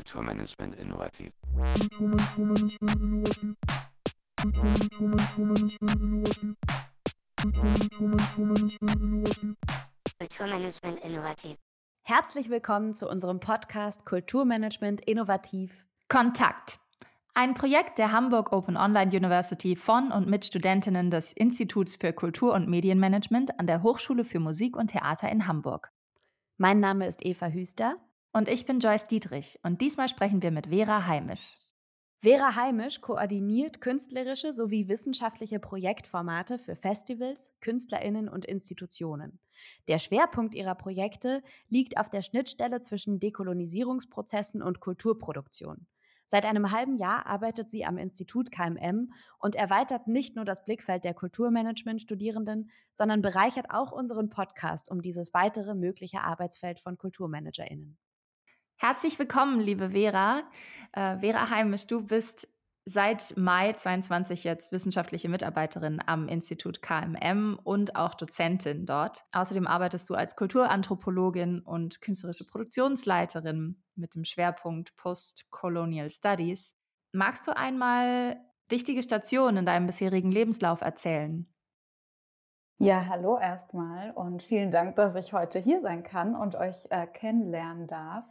Kulturmanagement innovativ. Kulturmanagement innovativ. Herzlich willkommen zu unserem Podcast Kulturmanagement innovativ. Kontakt. Ein Projekt der Hamburg Open Online University von und mit Studentinnen des Instituts für Kultur- und Medienmanagement an der Hochschule für Musik und Theater in Hamburg. Mein Name ist Eva Hüster. Und ich bin Joyce Dietrich und diesmal sprechen wir mit Vera Heimisch. Vera Heimisch koordiniert künstlerische sowie wissenschaftliche Projektformate für Festivals, Künstlerinnen und Institutionen. Der Schwerpunkt ihrer Projekte liegt auf der Schnittstelle zwischen Dekolonisierungsprozessen und Kulturproduktion. Seit einem halben Jahr arbeitet sie am Institut KMM und erweitert nicht nur das Blickfeld der Kulturmanagement-Studierenden, sondern bereichert auch unseren Podcast um dieses weitere mögliche Arbeitsfeld von KulturmanagerInnen. Herzlich willkommen, liebe Vera. Äh, Vera Heimisch, du bist seit Mai 22 jetzt wissenschaftliche Mitarbeiterin am Institut KMM und auch Dozentin dort. Außerdem arbeitest du als Kulturanthropologin und künstlerische Produktionsleiterin mit dem Schwerpunkt Post-Colonial Studies. Magst du einmal wichtige Stationen in deinem bisherigen Lebenslauf erzählen? Ja, hallo erstmal und vielen Dank, dass ich heute hier sein kann und euch äh, kennenlernen darf.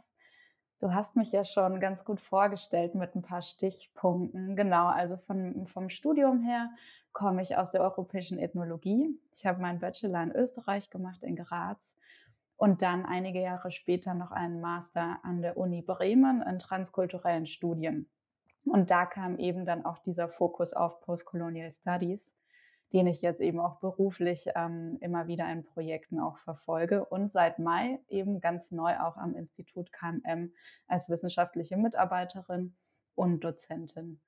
Du hast mich ja schon ganz gut vorgestellt mit ein paar Stichpunkten. Genau, also von, vom Studium her komme ich aus der europäischen Ethnologie. Ich habe meinen Bachelor in Österreich gemacht, in Graz. Und dann einige Jahre später noch einen Master an der Uni Bremen in transkulturellen Studien. Und da kam eben dann auch dieser Fokus auf Postcolonial Studies den ich jetzt eben auch beruflich ähm, immer wieder in Projekten auch verfolge und seit Mai eben ganz neu auch am Institut KMM als wissenschaftliche Mitarbeiterin und Dozentin.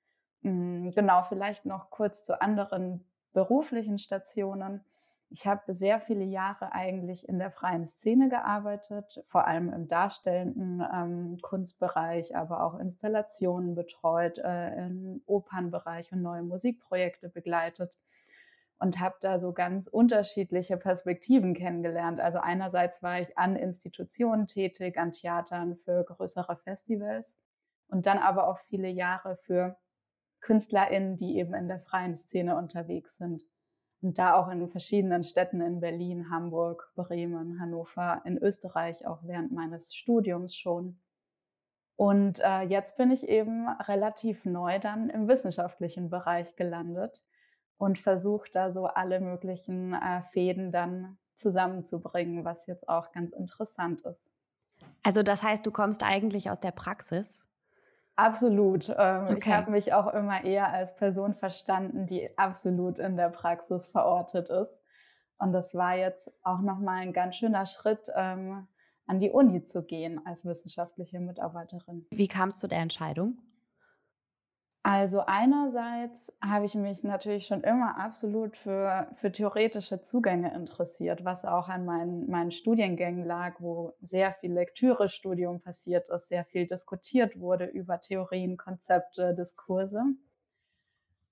Mhm, genau, vielleicht noch kurz zu anderen beruflichen Stationen. Ich habe sehr viele Jahre eigentlich in der freien Szene gearbeitet, vor allem im darstellenden ähm, Kunstbereich, aber auch Installationen betreut, äh, im Opernbereich und neue Musikprojekte begleitet und habe da so ganz unterschiedliche Perspektiven kennengelernt. Also einerseits war ich an Institutionen tätig, an Theatern für größere Festivals und dann aber auch viele Jahre für KünstlerInnen, die eben in der freien Szene unterwegs sind. Und da auch in verschiedenen Städten in Berlin, Hamburg, Bremen, Hannover, in Österreich auch während meines Studiums schon. Und äh, jetzt bin ich eben relativ neu dann im wissenschaftlichen Bereich gelandet und versucht da so alle möglichen äh, Fäden dann zusammenzubringen, was jetzt auch ganz interessant ist. Also das heißt, du kommst eigentlich aus der Praxis? Absolut. Ähm, okay. Ich habe mich auch immer eher als Person verstanden, die absolut in der Praxis verortet ist. Und das war jetzt auch nochmal ein ganz schöner Schritt, ähm, an die Uni zu gehen als wissenschaftliche Mitarbeiterin. Wie kamst du der Entscheidung? Also einerseits habe ich mich natürlich schon immer absolut für, für theoretische Zugänge interessiert, was auch an meinen, meinen Studiengängen lag, wo sehr viel Lektürestudium passiert ist, sehr viel diskutiert wurde über Theorien, Konzepte, Diskurse.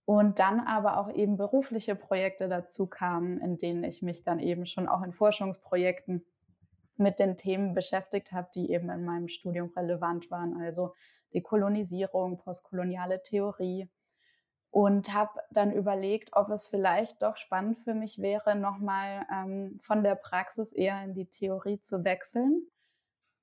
Und dann aber auch eben berufliche Projekte dazu kamen, in denen ich mich dann eben schon auch in Forschungsprojekten mit den Themen beschäftigt habe, die eben in meinem Studium relevant waren. Also Dekolonisierung, postkoloniale Theorie und habe dann überlegt, ob es vielleicht doch spannend für mich wäre, nochmal ähm, von der Praxis eher in die Theorie zu wechseln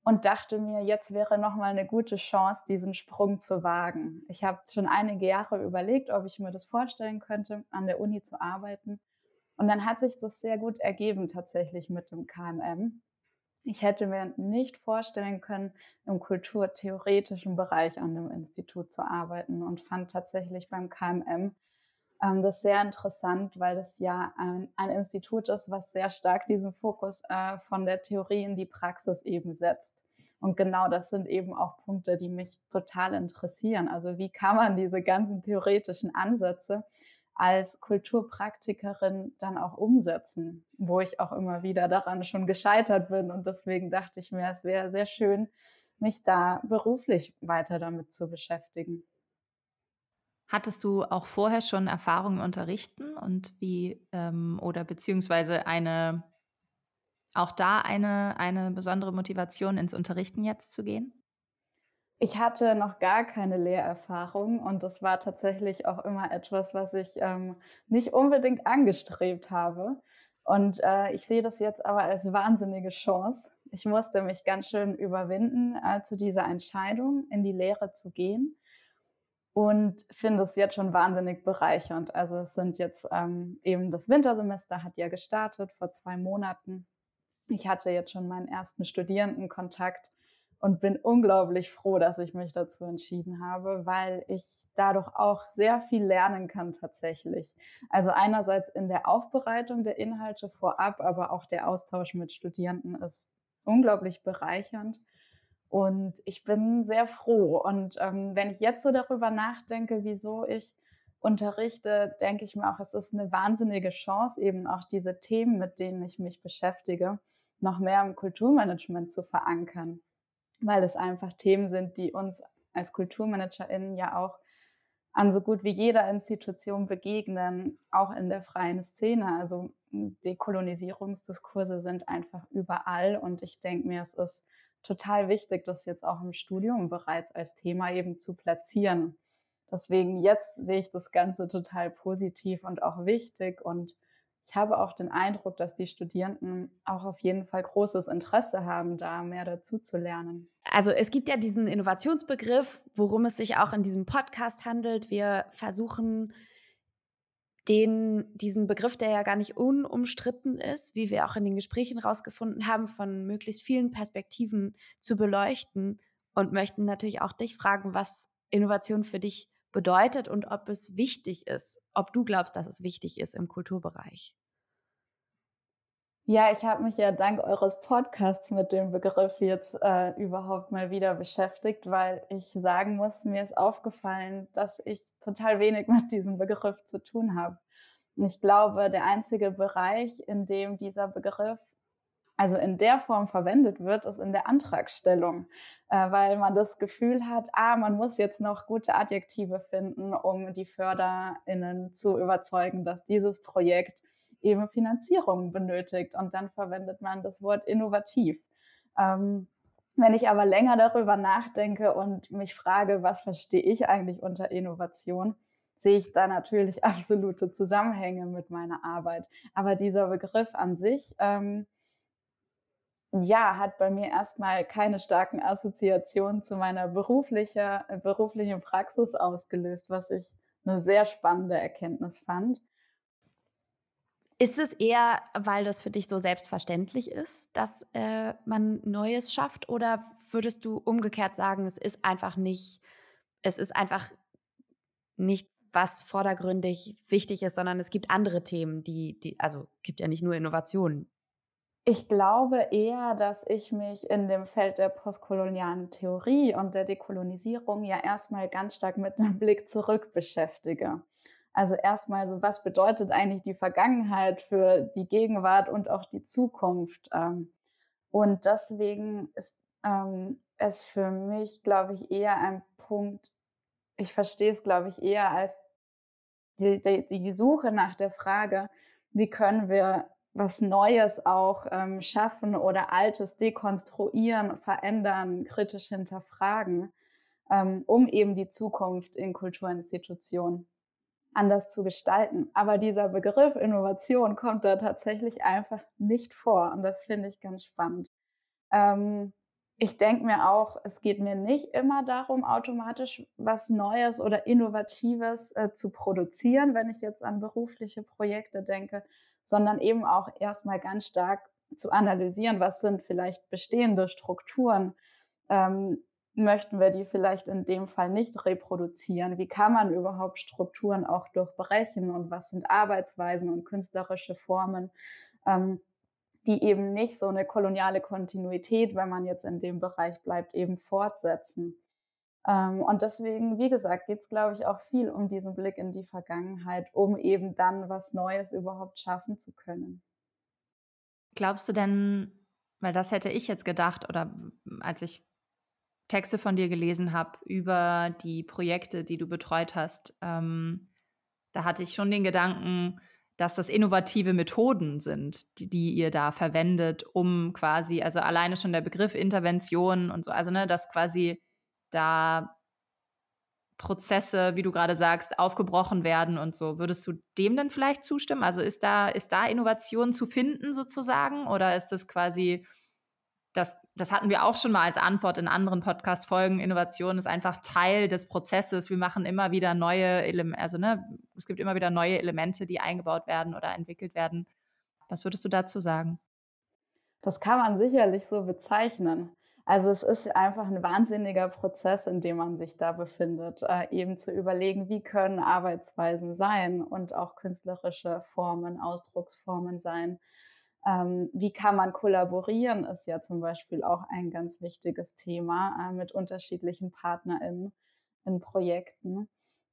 und dachte mir, jetzt wäre nochmal eine gute Chance, diesen Sprung zu wagen. Ich habe schon einige Jahre überlegt, ob ich mir das vorstellen könnte, an der Uni zu arbeiten. Und dann hat sich das sehr gut ergeben tatsächlich mit dem KMM. Ich hätte mir nicht vorstellen können, im kulturtheoretischen Bereich an dem Institut zu arbeiten und fand tatsächlich beim KMM ähm, das sehr interessant, weil das ja ein, ein, Institut ist, was sehr stark diesen Fokus äh, von der Theorie in die Praxis eben setzt. Und genau das sind eben auch Punkte, die mich total interessieren. Also wie kann man diese ganzen theoretischen Ansätze als Kulturpraktikerin dann auch umsetzen, wo ich auch immer wieder daran schon gescheitert bin. Und deswegen dachte ich mir, es wäre sehr schön, mich da beruflich weiter damit zu beschäftigen. Hattest du auch vorher schon Erfahrungen unterrichten und wie ähm, oder beziehungsweise eine auch da eine, eine besondere Motivation ins Unterrichten jetzt zu gehen? Ich hatte noch gar keine Lehrerfahrung und das war tatsächlich auch immer etwas, was ich ähm, nicht unbedingt angestrebt habe. Und äh, ich sehe das jetzt aber als wahnsinnige Chance. Ich musste mich ganz schön überwinden, äh, zu dieser Entscheidung in die Lehre zu gehen und finde es jetzt schon wahnsinnig bereichernd. Also es sind jetzt ähm, eben das Wintersemester hat ja gestartet vor zwei Monaten. Ich hatte jetzt schon meinen ersten Studierendenkontakt und bin unglaublich froh, dass ich mich dazu entschieden habe, weil ich dadurch auch sehr viel lernen kann tatsächlich. Also einerseits in der Aufbereitung der Inhalte vorab, aber auch der Austausch mit Studierenden ist unglaublich bereichernd. Und ich bin sehr froh. Und ähm, wenn ich jetzt so darüber nachdenke, wieso ich unterrichte, denke ich mir auch, es ist eine wahnsinnige Chance, eben auch diese Themen, mit denen ich mich beschäftige, noch mehr im Kulturmanagement zu verankern weil es einfach Themen sind, die uns als KulturmanagerInnen ja auch an so gut wie jeder Institution begegnen, auch in der freien Szene. Also Dekolonisierungsdiskurse sind einfach überall und ich denke mir, es ist total wichtig, das jetzt auch im Studium bereits als Thema eben zu platzieren. Deswegen jetzt sehe ich das Ganze total positiv und auch wichtig und ich habe auch den Eindruck, dass die Studierenden auch auf jeden Fall großes Interesse haben, da mehr dazu zu lernen. Also es gibt ja diesen Innovationsbegriff, worum es sich auch in diesem Podcast handelt. Wir versuchen den, diesen Begriff, der ja gar nicht unumstritten ist, wie wir auch in den Gesprächen herausgefunden haben, von möglichst vielen Perspektiven zu beleuchten und möchten natürlich auch dich fragen, was Innovation für dich bedeutet und ob es wichtig ist, ob du glaubst, dass es wichtig ist im Kulturbereich. Ja, ich habe mich ja dank eures Podcasts mit dem Begriff jetzt äh, überhaupt mal wieder beschäftigt, weil ich sagen muss, mir ist aufgefallen, dass ich total wenig mit diesem Begriff zu tun habe. Und ich glaube, der einzige Bereich, in dem dieser Begriff also in der Form verwendet wird, ist in der Antragstellung, äh, weil man das Gefühl hat, ah, man muss jetzt noch gute Adjektive finden, um die FörderInnen zu überzeugen, dass dieses Projekt eben Finanzierung benötigt. Und dann verwendet man das Wort innovativ. Ähm, wenn ich aber länger darüber nachdenke und mich frage, was verstehe ich eigentlich unter Innovation, sehe ich da natürlich absolute Zusammenhänge mit meiner Arbeit. Aber dieser Begriff an sich, ähm, ja, hat bei mir erstmal keine starken Assoziationen zu meiner beruflicher, äh, beruflichen Praxis ausgelöst, was ich eine sehr spannende Erkenntnis fand. Ist es eher, weil das für dich so selbstverständlich ist, dass äh, man Neues schafft? Oder würdest du umgekehrt sagen, es ist einfach nicht, es ist einfach nicht, was vordergründig wichtig ist, sondern es gibt andere Themen, die, die, also gibt ja nicht nur Innovationen, ich glaube eher, dass ich mich in dem Feld der postkolonialen Theorie und der Dekolonisierung ja erstmal ganz stark mit einem Blick zurück beschäftige. Also erstmal so, was bedeutet eigentlich die Vergangenheit für die Gegenwart und auch die Zukunft? Ähm, und deswegen ist ähm, es für mich, glaube ich, eher ein Punkt, ich verstehe es, glaube ich, eher als die, die, die Suche nach der Frage, wie können wir was Neues auch ähm, schaffen oder Altes dekonstruieren, verändern, kritisch hinterfragen, ähm, um eben die Zukunft in Kulturinstitutionen anders zu gestalten. Aber dieser Begriff Innovation kommt da tatsächlich einfach nicht vor und das finde ich ganz spannend. Ähm, ich denke mir auch, es geht mir nicht immer darum, automatisch was Neues oder Innovatives äh, zu produzieren, wenn ich jetzt an berufliche Projekte denke, sondern eben auch erstmal ganz stark zu analysieren, was sind vielleicht bestehende Strukturen. Ähm, möchten wir die vielleicht in dem Fall nicht reproduzieren? Wie kann man überhaupt Strukturen auch durchbrechen und was sind Arbeitsweisen und künstlerische Formen, ähm, die eben nicht so eine koloniale Kontinuität, wenn man jetzt in dem Bereich bleibt, eben fortsetzen? Ähm, und deswegen, wie gesagt, geht es, glaube ich, auch viel um diesen Blick in die Vergangenheit, um eben dann was Neues überhaupt schaffen zu können. Glaubst du denn, weil das hätte ich jetzt gedacht, oder als ich Texte von dir gelesen habe über die Projekte, die du betreut hast, ähm, da hatte ich schon den Gedanken, dass das innovative Methoden sind, die, die, ihr da verwendet, um quasi, also alleine schon der Begriff Intervention und so, also ne, dass quasi da Prozesse, wie du gerade sagst, aufgebrochen werden und so. Würdest du dem denn vielleicht zustimmen? Also ist da, ist da Innovation zu finden sozusagen oder ist das quasi, das, das hatten wir auch schon mal als Antwort in anderen Podcast-Folgen, Innovation ist einfach Teil des Prozesses. Wir machen immer wieder neue Elemente, also ne, es gibt immer wieder neue Elemente, die eingebaut werden oder entwickelt werden. Was würdest du dazu sagen? Das kann man sicherlich so bezeichnen. Also es ist einfach ein wahnsinniger Prozess, in dem man sich da befindet, äh, eben zu überlegen, wie können Arbeitsweisen sein und auch künstlerische Formen, Ausdrucksformen sein. Ähm, wie kann man kollaborieren, ist ja zum Beispiel auch ein ganz wichtiges Thema äh, mit unterschiedlichen PartnerInnen in Projekten.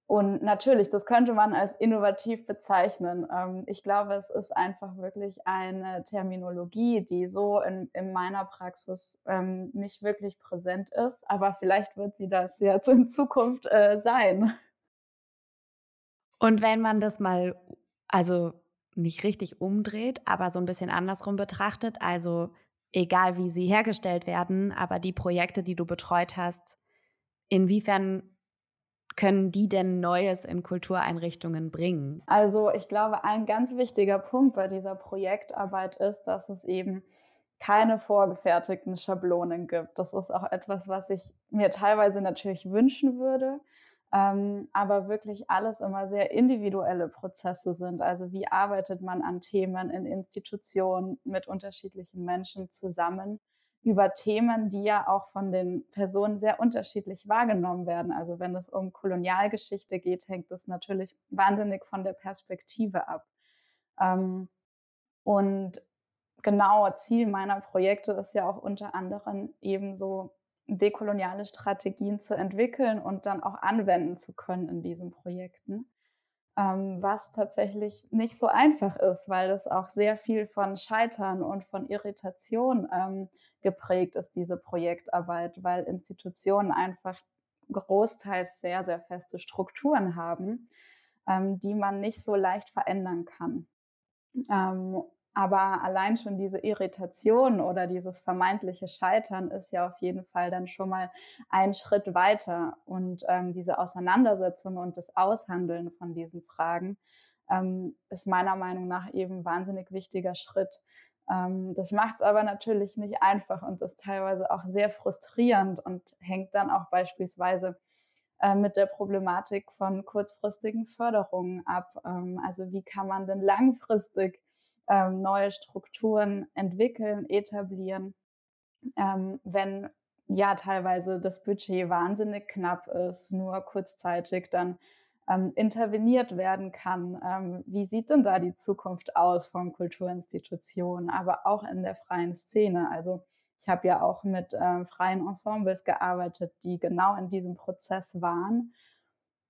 Und natürlich, das könnte man als innovativ bezeichnen. Ähm, ich glaube, es ist einfach wirklich eine Terminologie, die so in, in meiner Praxis ähm, nicht wirklich präsent ist. Aber vielleicht wird sie das jetzt in Zukunft äh, sein. Und wenn man das mal, also nicht richtig umdreht, aber so ein bisschen andersrum betrachtet, also egal wie sie hergestellt werden, aber die Projekte, die du betreut hast, inwiefern können die denn Neues in Kultureinrichtungen bringen? Also ich glaube, ein ganz wichtiger Punkt bei dieser Projektarbeit ist, dass es eben keine vorgefertigten Schablonen gibt. Das ist auch etwas, was ich mir teilweise natürlich wünschen würde, ähm, aber wirklich alles immer sehr individuelle Prozesse sind. Also wie arbeitet man an Themen in Institutionen mit unterschiedlichen Menschen zusammen? Über Themen, die ja auch von den Personen sehr unterschiedlich wahrgenommen werden. Also wenn es um Kolonialgeschichte geht, hängt das natürlich wahnsinnig von der Perspektive ab. Ähm, und genau Ziel meiner Projekte ist ja auch unter anderem eben so dekoloniale Strategien zu entwickeln und dann auch anwenden zu können in diesen Projekten ähm, was tatsächlich nicht so einfach ist, weil es auch sehr viel von Scheitern und von Irritation ähm, geprägt ist, diese Projektarbeit, weil Institutionen einfach großteils sehr, sehr feste Strukturen haben, ähm, die man nicht so leicht verändern kann. Aber allein schon diese Irritation oder dieses vermeintliche Scheitern ist ja auf jeden Fall dann schon mal ein Schritt weiter. Und ähm, diese Auseinandersetzung und das Aushandeln von diesen Fragen ähm, ist meiner Meinung nach eben wahnsinnig wichtiger Schritt. Ähm, das macht es aber natürlich nicht einfach und ist teilweise auch sehr frustrierend und hängt dann auch beispielsweise äh, mit der Problematik von kurzfristigen Förderungen ab. Ähm, also wie kann man denn langfristig ähm, neue Strukturen entwickeln, etablieren, ähm, wenn ja teilweise das Budget wahnsinnig knapp ist, nur kurzzeitig dann ähm, interveniert werden kann. Ähm, wie sieht denn da die Zukunft aus von Kulturinstitutionen, aber auch in der freien Szene? Also ich habe ja auch mit äh, freien Ensembles gearbeitet, die genau in diesem Prozess waren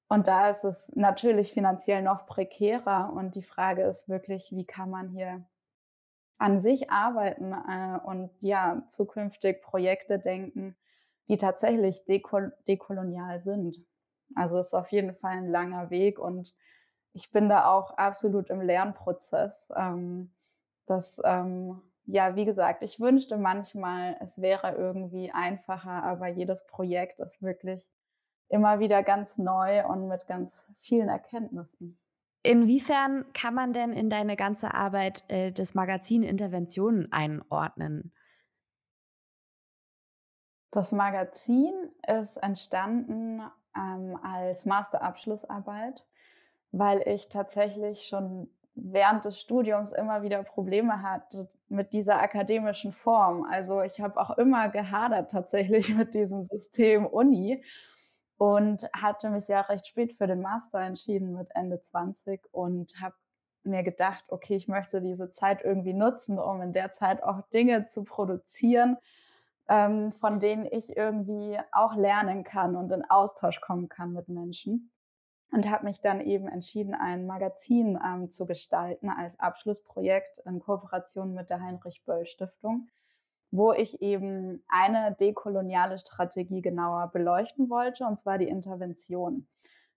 und da ist es natürlich finanziell noch prekärer. Und die Frage ist wirklich, wie kann man hier an sich arbeiten äh, und ja, zukünftig Projekte denken, die tatsächlich dekol dekolonial sind. Also es ist auf jeden Fall ein langer Weg und ich bin da auch absolut im Lernprozess. Ähm, das, ähm, ja, wie gesagt, ich wünschte manchmal, es wäre irgendwie einfacher, aber jedes Projekt ist wirklich immer wieder ganz neu und mit ganz vielen Erkenntnissen. Inwiefern kann man denn in deine ganze Arbeit äh, das Magazin Interventionen einordnen? Das Magazin ist entstanden ähm, als Masterabschlussarbeit, weil ich tatsächlich schon während des Studiums immer wieder Probleme hatte mit dieser akademischen Form. Also ich habe auch immer gehadert tatsächlich mit diesem System Uni und hatte mich ja recht spät für den Master entschieden mit Ende 20 und habe mir gedacht, okay, ich möchte diese Zeit irgendwie nutzen, um in der Zeit auch Dinge zu produzieren, ähm, von denen ich irgendwie auch lernen kann und in Austausch kommen kann mit Menschen. Und habe mich dann eben entschieden, ein Magazin ähm, zu gestalten als Abschlussprojekt in Kooperation mit der Heinrich Böll Stiftung wo ich eben eine dekoloniale Strategie genauer beleuchten wollte, und zwar die Intervention.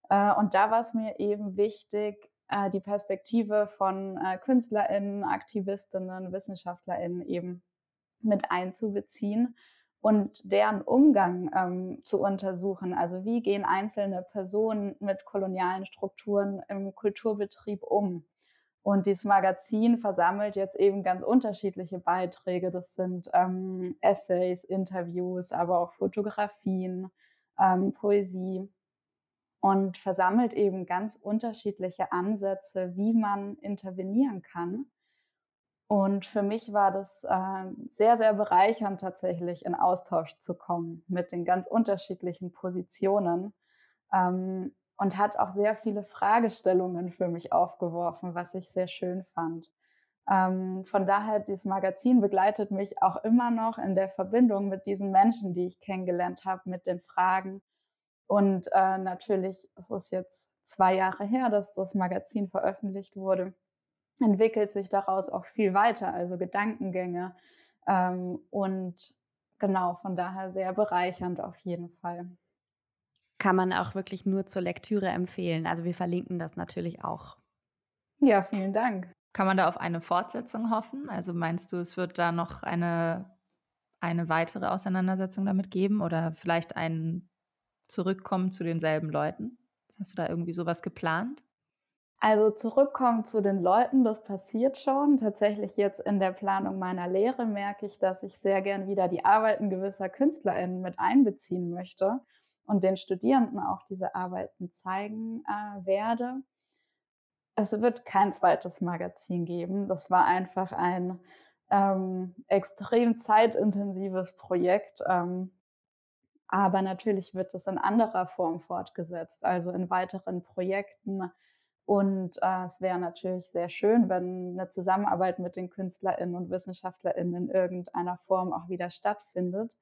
Äh, und da war es mir eben wichtig, äh, die Perspektive von äh, KünstlerInnen, Aktivistinnen, WissenschaftlerInnen eben mit einzubeziehen und deren Umgang ähm, zu untersuchen. Also wie gehen einzelne Personen mit kolonialen Strukturen im Kulturbetrieb um? Und dieses Magazin versammelt jetzt eben ganz unterschiedliche Beiträge. Das sind ähm, Essays, Interviews, aber auch Fotografien, ähm, Poesie und versammelt eben ganz unterschiedliche Ansätze, wie man intervenieren kann. Und für mich war das äh, sehr, sehr bereichernd tatsächlich in Austausch zu kommen mit den ganz unterschiedlichen Positionen. Ähm, und hat auch sehr viele Fragestellungen für mich aufgeworfen, was ich sehr schön fand. Ähm, von daher, dieses Magazin begleitet mich auch immer noch in der Verbindung mit diesen Menschen, die ich kennengelernt habe, mit den Fragen. Und äh, natürlich, es ist jetzt zwei Jahre her, dass das Magazin veröffentlicht wurde, entwickelt sich daraus auch viel weiter, also Gedankengänge. Ähm, und genau, von daher sehr bereichernd auf jeden Fall kann man auch wirklich nur zur Lektüre empfehlen. Also wir verlinken das natürlich auch. Ja, vielen Dank. Kann man da auf eine Fortsetzung hoffen? Also meinst du, es wird da noch eine, eine weitere Auseinandersetzung damit geben oder vielleicht ein Zurückkommen zu denselben Leuten? Hast du da irgendwie sowas geplant? Also zurückkommen zu den Leuten, das passiert schon. Tatsächlich jetzt in der Planung meiner Lehre merke ich, dass ich sehr gern wieder die Arbeiten gewisser KünstlerInnen mit einbeziehen möchte und den Studierenden auch diese Arbeiten zeigen äh, werde. Es wird kein zweites Magazin geben. Das war einfach ein ähm, extrem zeitintensives Projekt. Ähm, aber natürlich wird es in anderer Form fortgesetzt, also in weiteren Projekten. Und äh, es wäre natürlich sehr schön, wenn eine Zusammenarbeit mit den KünstlerInnen und WissenschaftlerInnen in irgendeiner Form auch wieder stattfindet.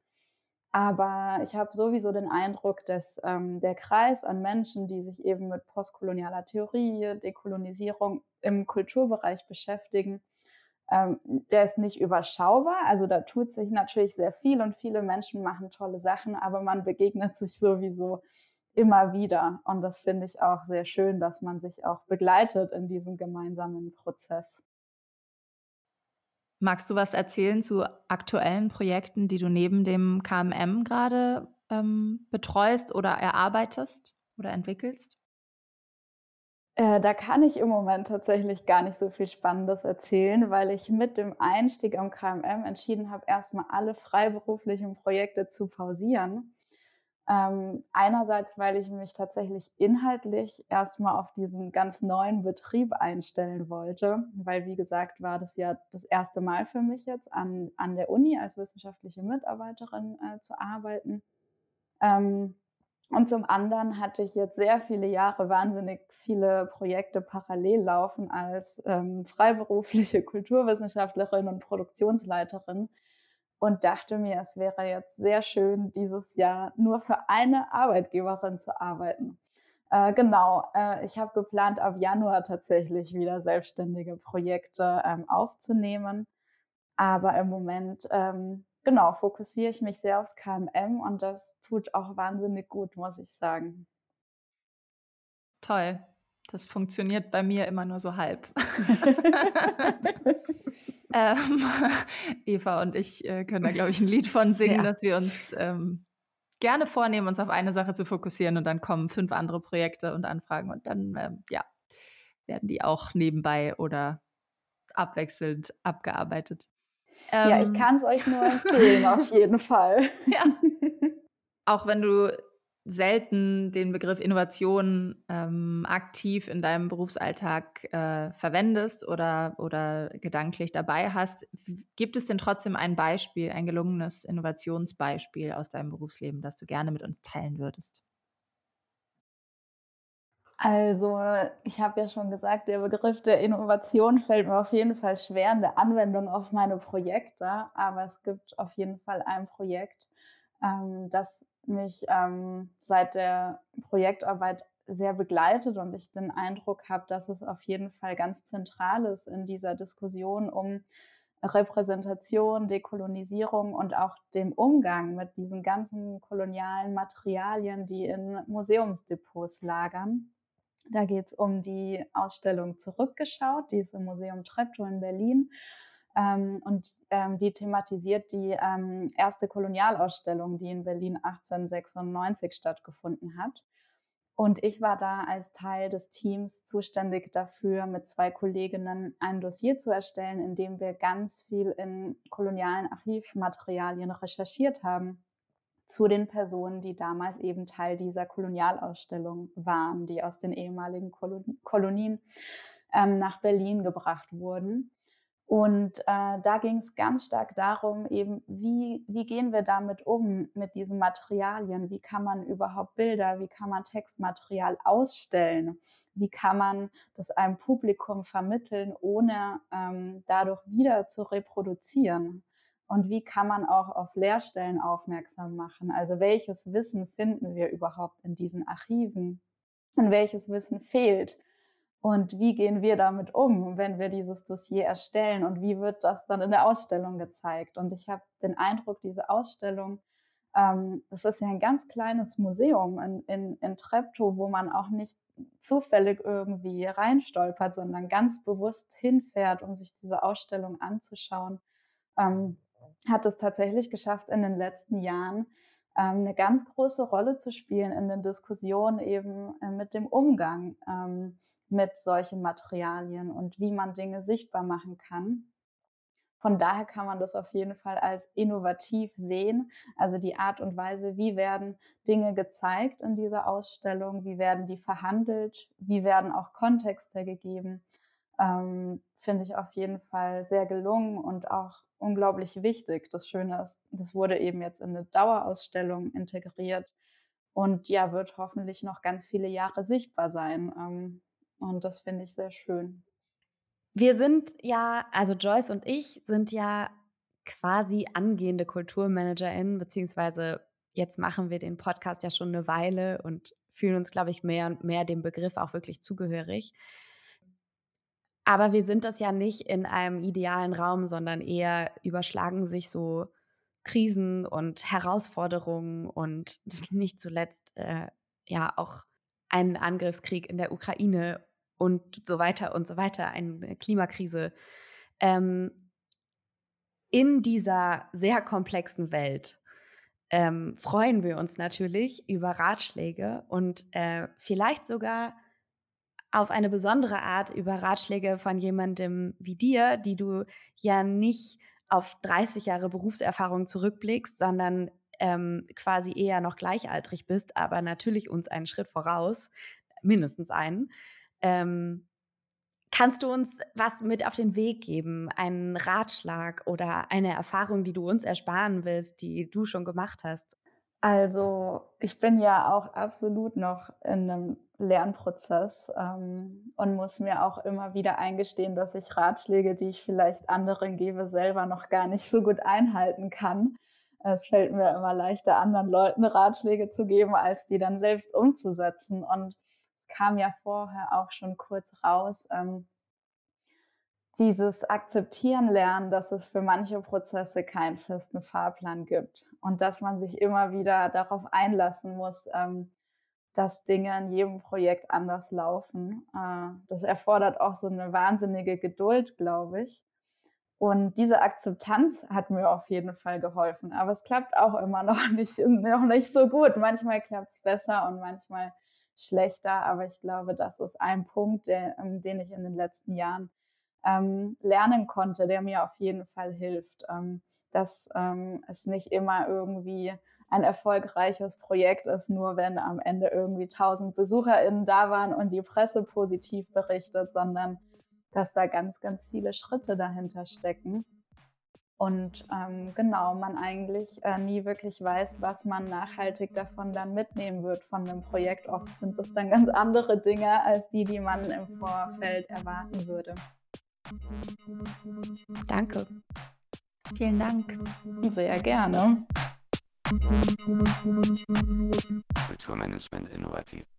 Aber ich habe sowieso den Eindruck, dass ähm, der Kreis an Menschen, die sich eben mit postkolonialer Theorie, Dekolonisierung im Kulturbereich beschäftigen, ähm, der ist nicht überschaubar. Also da tut sich natürlich sehr viel und viele Menschen machen tolle Sachen, aber man begegnet sich sowieso immer wieder. Und das finde ich auch sehr schön, dass man sich auch begleitet in diesem gemeinsamen Prozess. Magst du was erzählen zu aktuellen Projekten, die du neben dem KMM gerade ähm, betreust oder erarbeitest oder entwickelst? Äh, da kann ich im Moment tatsächlich gar nicht so viel Spannendes erzählen, weil ich mit dem Einstieg am KMM entschieden habe, erstmal alle freiberuflichen Projekte zu pausieren ähm, einerseits, weil ich mich tatsächlich inhaltlich erstmal auf diesen ganz neuen Betrieb einstellen wollte, weil wie gesagt war das ja das erste Mal für mich jetzt an, an der Uni als wissenschaftliche Mitarbeiterin äh, zu arbeiten. Ähm, und zum anderen hatte ich jetzt sehr viele Jahre wahnsinnig viele Projekte parallel laufen als ähm, freiberufliche Kulturwissenschaftlerin und Produktionsleiterin und dachte mir, es wäre jetzt sehr schön, dieses Jahr nur für eine Arbeitgeberin zu arbeiten. Äh, genau, äh, ich habe geplant, ab Januar tatsächlich wieder selbstständige Projekte ähm, aufzunehmen. Aber im Moment, ähm, genau, fokussiere ich mich sehr aufs KMM und das tut auch wahnsinnig gut, muss ich sagen. Toll. Das funktioniert bei mir immer nur so halb. ähm, Eva und ich äh, können da, glaube ich, ein Lied von singen, ja. dass wir uns ähm, gerne vornehmen, uns auf eine Sache zu fokussieren und dann kommen fünf andere Projekte und Anfragen und dann, ähm, ja, werden die auch nebenbei oder abwechselnd abgearbeitet. ja, ich ähm, kann es euch nur empfehlen, auf jeden Fall. Ja. Auch wenn du selten den Begriff Innovation ähm, aktiv in deinem Berufsalltag äh, verwendest oder, oder gedanklich dabei hast. Gibt es denn trotzdem ein Beispiel, ein gelungenes Innovationsbeispiel aus deinem Berufsleben, das du gerne mit uns teilen würdest? Also, ich habe ja schon gesagt, der Begriff der Innovation fällt mir auf jeden Fall schwer in der Anwendung auf meine Projekte, aber es gibt auf jeden Fall ein Projekt, ähm, das mich ähm, seit der Projektarbeit sehr begleitet und ich den Eindruck habe, dass es auf jeden Fall ganz zentral ist in dieser Diskussion um Repräsentation, Dekolonisierung und auch dem Umgang mit diesen ganzen kolonialen Materialien, die in Museumsdepots lagern. Da geht es um die Ausstellung Zurückgeschaut, die ist im Museum Treptow in Berlin Ähm, und ähm, die thematisiert die ähm, erste Kolonialausstellung, die in Berlin 1896 stattgefunden hat. Und ich war da als Teil des Teams zuständig dafür, mit zwei Kolleginnen ein Dossier zu erstellen, in dem wir ganz viel in kolonialen Archivmaterialien recherchiert haben zu den Personen, die damals eben Teil dieser Kolonialausstellung waren, die aus den ehemaligen Kolonien ähm, nach Berlin gebracht wurden. Und äh, da ging es ganz stark darum, eben, wie, wie gehen wir damit um, mit diesen Materialien? Wie kann man überhaupt Bilder, wie kann man Textmaterial ausstellen? Wie kann man das einem Publikum vermitteln, ohne ähm, dadurch wieder zu reproduzieren? Und wie kann man auch auf Leerstellen aufmerksam machen? Also welches Wissen finden wir überhaupt in diesen Archiven? Und welches Wissen fehlt? Und wie gehen wir damit um, wenn wir dieses Dossier erstellen? Und wie wird das dann in der Ausstellung gezeigt? Und ich habe den Eindruck, diese Ausstellung, ähm, das ist ja ein ganz kleines Museum in, in, in Treptow, wo man auch nicht zufällig irgendwie reinstolpert, sondern ganz bewusst hinfährt, um sich diese Ausstellung anzuschauen. Ähm, hat es tatsächlich geschafft, in den letzten Jahren ähm, eine ganz große Rolle zu spielen in den Diskussionen eben äh, mit dem Umgang ähm, mit solchen Materialien und wie man Dinge sichtbar machen kann. Von daher kann man das auf jeden Fall als innovativ sehen. Also die Art und Weise, wie werden Dinge gezeigt in dieser Ausstellung, wie werden die verhandelt, wie werden auch Kontexte gegeben, ähm, finde ich auf jeden Fall sehr gelungen und auch unglaublich wichtig. Das Schöne ist, das wurde eben jetzt in eine Dauerausstellung integriert und ja, wird hoffentlich noch ganz viele Jahre sichtbar sein. Ähm, und das finde ich sehr schön. Wir sind ja, also Joyce und ich sind ja quasi angehende KulturmanagerInnen, beziehungsweise jetzt machen wir den Podcast ja schon eine Weile und fühlen uns, glaube ich, mehr und mehr dem Begriff auch wirklich zugehörig. Aber wir sind das ja nicht in einem idealen Raum, sondern eher überschlagen sich so Krisen und Herausforderungen und nicht zuletzt äh, ja auch einen Angriffskrieg in der Ukraine und so weiter und so weiter, eine Klimakrise. Ähm, in dieser sehr komplexen Welt ähm, freuen wir uns natürlich über Ratschläge und äh, vielleicht sogar auf eine besondere Art über Ratschläge von jemandem wie dir, die du ja nicht auf 30 Jahre Berufserfahrung zurückblickst, sondern ähm, quasi eher noch gleichaltrig bist, aber natürlich uns einen Schritt voraus, mindestens einen. Ähm, kannst du uns was mit auf den Weg geben? Einen Ratschlag oder eine Erfahrung, die du uns ersparen willst, die du schon gemacht hast? Also ich bin ja auch absolut noch in einem Lernprozess ähm, und muss mir auch immer wieder eingestehen, dass ich Ratschläge, die ich vielleicht anderen gebe, selber noch gar nicht so gut einhalten kann. Es fällt mir immer leichter, anderen Leuten Ratschläge zu geben, als die dann selbst umzusetzen. Und es kam ja vorher auch schon kurz raus, ähm, dieses Akzeptieren lernen, dass es für manche Prozesse keinen festen Fahrplan gibt und dass man sich immer wieder darauf einlassen muss, ähm, dass Dinge in jedem Projekt anders laufen. Äh, das erfordert auch so eine wahnsinnige Geduld, glaube ich. Und diese Akzeptanz hat mir auf jeden Fall geholfen. Aber es klappt auch immer noch nicht, noch nicht so gut. Manchmal klappt es besser und manchmal schlechter. Aber ich glaube, das ist ein Punkt, der, ähm, den ich in den letzten Jahren ähm, lernen konnte, der mir auf jeden Fall hilft. Ähm, dass ähm, es nicht immer irgendwie ein erfolgreiches Projekt ist, nur wenn am Ende irgendwie tausend BesucherInnen da waren und die Presse positiv berichtet, sondern dass da ganz, ganz viele Schritte dahinter stecken. Und ähm, genau, man eigentlich äh, nie wirklich weiß, was man nachhaltig davon dann mitnehmen wird von einem Projekt. Oft sind das dann ganz andere Dinge als die, die man im Vorfeld erwarten würde. Danke. Vielen Dank. Sehr gerne. Kulturmanagement innovativ.